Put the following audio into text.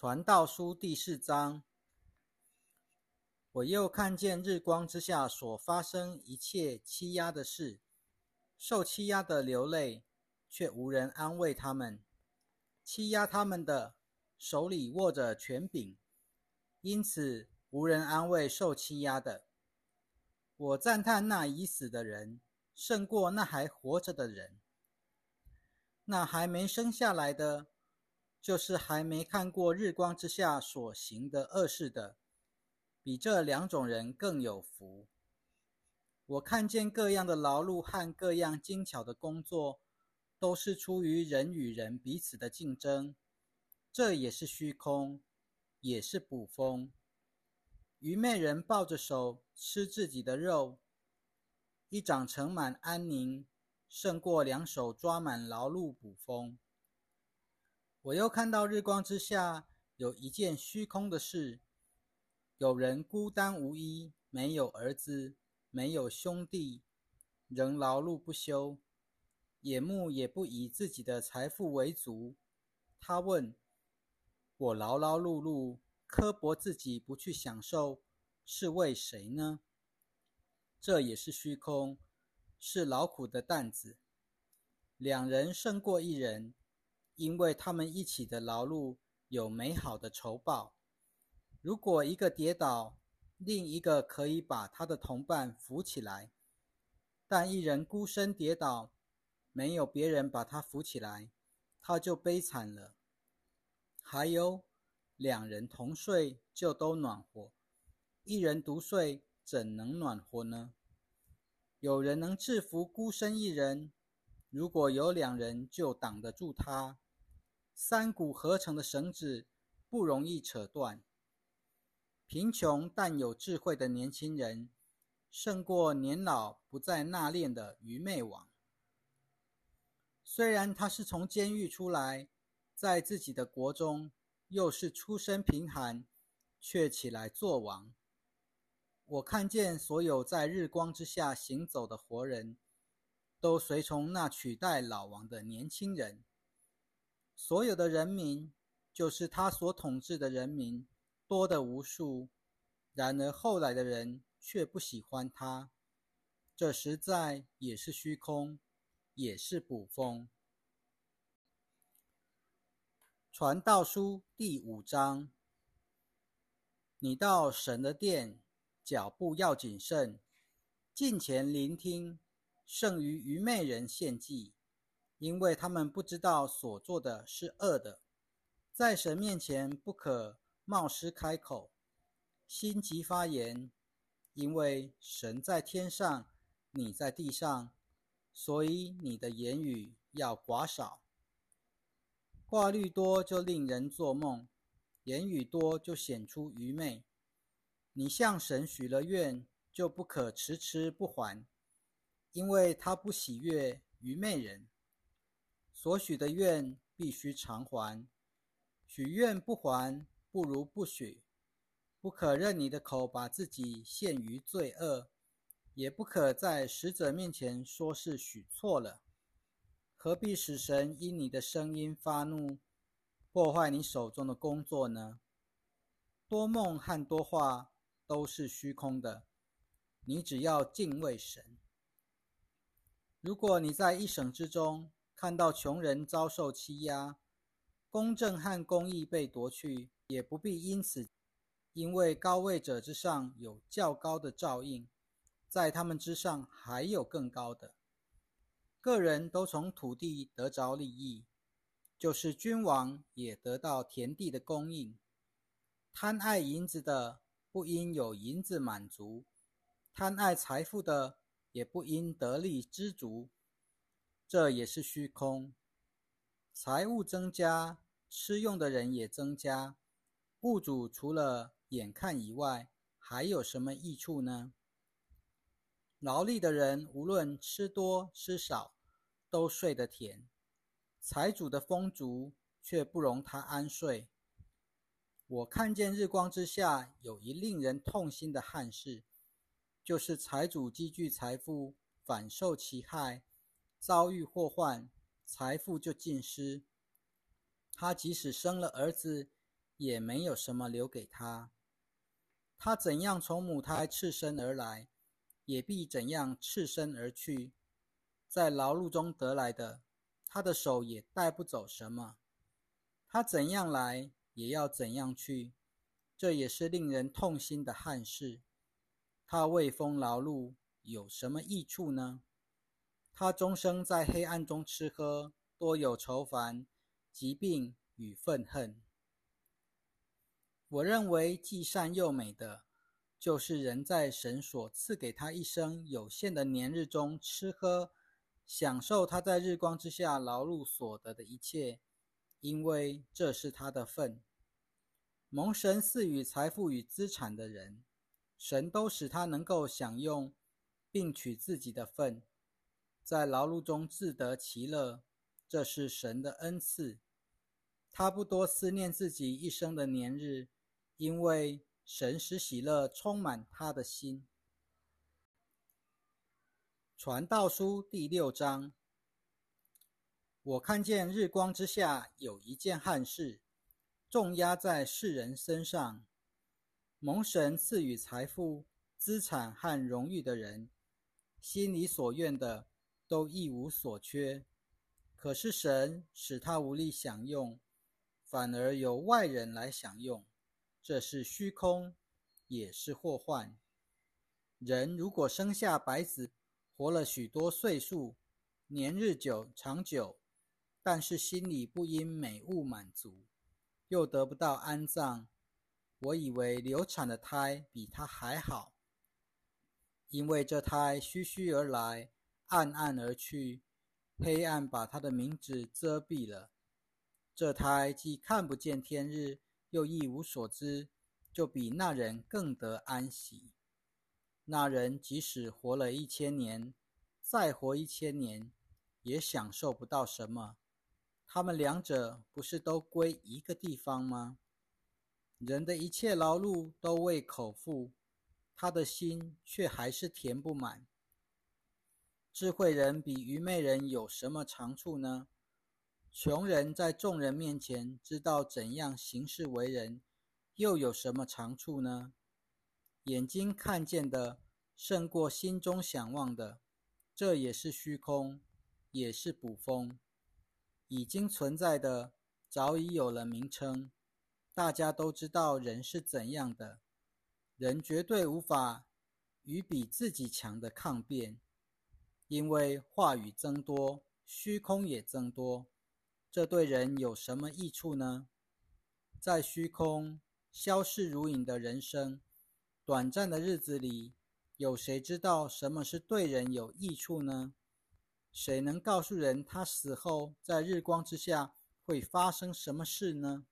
传道书第四章，我又看见日光之下所发生一切欺压的事，受欺压的流泪，却无人安慰他们；欺压他们的手里握着权柄，因此无人安慰受欺压的。我赞叹那已死的人，胜过那还活着的人。那还没生下来的。就是还没看过日光之下所行的恶事的，比这两种人更有福。我看见各样的劳碌和各样精巧的工作，都是出于人与人彼此的竞争，这也是虚空，也是捕风。愚昧人抱着手吃自己的肉，一掌盛满安宁，胜过两手抓满劳碌捕风。我又看到日光之下有一件虚空的事：有人孤单无依，没有儿子，没有兄弟，仍劳碌不休，眼目也不以自己的财富为足。他问：“我劳劳碌碌，刻薄自己不去享受，是为谁呢？”这也是虚空，是劳苦的担子。两人胜过一人。因为他们一起的劳碌有美好的酬报。如果一个跌倒，另一个可以把他的同伴扶起来；但一人孤身跌倒，没有别人把他扶起来，他就悲惨了。还有，两人同睡就都暖和，一人独睡怎能暖和呢？有人能制服孤身一人，如果有两人就挡得住他。三股合成的绳子不容易扯断。贫穷但有智慧的年轻人，胜过年老不再纳炼的愚昧王。虽然他是从监狱出来，在自己的国中又是出身贫寒，却起来做王。我看见所有在日光之下行走的活人，都随从那取代老王的年轻人。所有的人民，就是他所统治的人民，多的无数。然而后来的人却不喜欢他，这实在也是虚空，也是捕风。传道书第五章：你到神的殿，脚步要谨慎，近前聆听，胜于愚昧人献祭。因为他们不知道所做的是恶的，在神面前不可冒失开口，心急发言。因为神在天上，你在地上，所以你的言语要寡少。话虑多就令人做梦，言语多就显出愚昧。你向神许了愿，就不可迟迟不还，因为他不喜悦愚昧人。所许的愿必须偿还，许愿不还，不如不许。不可任你的口把自己陷于罪恶，也不可在使者面前说是许错了。何必使神因你的声音发怒，破坏你手中的工作呢？多梦和多话都是虚空的，你只要敬畏神。如果你在一省之中，看到穷人遭受欺压，公正和公义被夺去，也不必因此，因为高位者之上有较高的照应，在他们之上还有更高的。个人都从土地得着利益，就是君王也得到田地的供应。贪爱银子的，不应有银子满足；贪爱财富的，也不因得利知足。这也是虚空，财物增加，吃用的人也增加，物主除了眼看以外，还有什么益处呢？劳力的人无论吃多吃少，都睡得甜，财主的丰足却不容他安睡。我看见日光之下有一令人痛心的憾事，就是财主积聚财富，反受其害。遭遇祸患，财富就尽失。他即使生了儿子，也没有什么留给他。他怎样从母胎赤身而来，也必怎样赤身而去。在劳碌中得来的，他的手也带不走什么。他怎样来，也要怎样去。这也是令人痛心的憾事。他为风劳碌，有什么益处呢？他终生在黑暗中吃喝，多有愁烦、疾病与愤恨。我认为既善又美的，就是人在神所赐给他一生有限的年日中吃喝，享受他在日光之下劳碌所得的一切，因为这是他的份。蒙神赐予财富与资产的人，神都使他能够享用，并取自己的份，在劳碌中自得其乐。这是神的恩赐。他不多思念自己一生的年日，因为神使喜乐充满他的心。传道书第六章，我看见日光之下有一件憾事。重压在世人身上，蒙神赐予财富、资产和荣誉的人，心里所愿的都一无所缺。可是神使他无力享用，反而由外人来享用，这是虚空，也是祸患。人如果生下白子，活了许多岁数，年日久长久，但是心里不因美物满足。又得不到安葬，我以为流产的胎比他还好，因为这胎虚虚而来，暗暗而去，黑暗把他的名字遮蔽了。这胎既看不见天日，又一无所知，就比那人更得安息。那人即使活了一千年，再活一千年，也享受不到什么。他们两者不是都归一个地方吗？人的一切劳碌都为口腹，他的心却还是填不满。智慧人比愚昧人有什么长处呢？穷人在众人面前知道怎样行事为人，又有什么长处呢？眼睛看见的胜过心中想望的，这也是虚空，也是捕风。已经存在的，早已有了名称，大家都知道人是怎样的。人绝对无法与比自己强的抗辩，因为话语增多，虚空也增多。这对人有什么益处呢？在虚空消逝如影的人生，短暂的日子里，有谁知道什么是对人有益处呢？谁能告诉人，他死后在日光之下会发生什么事呢？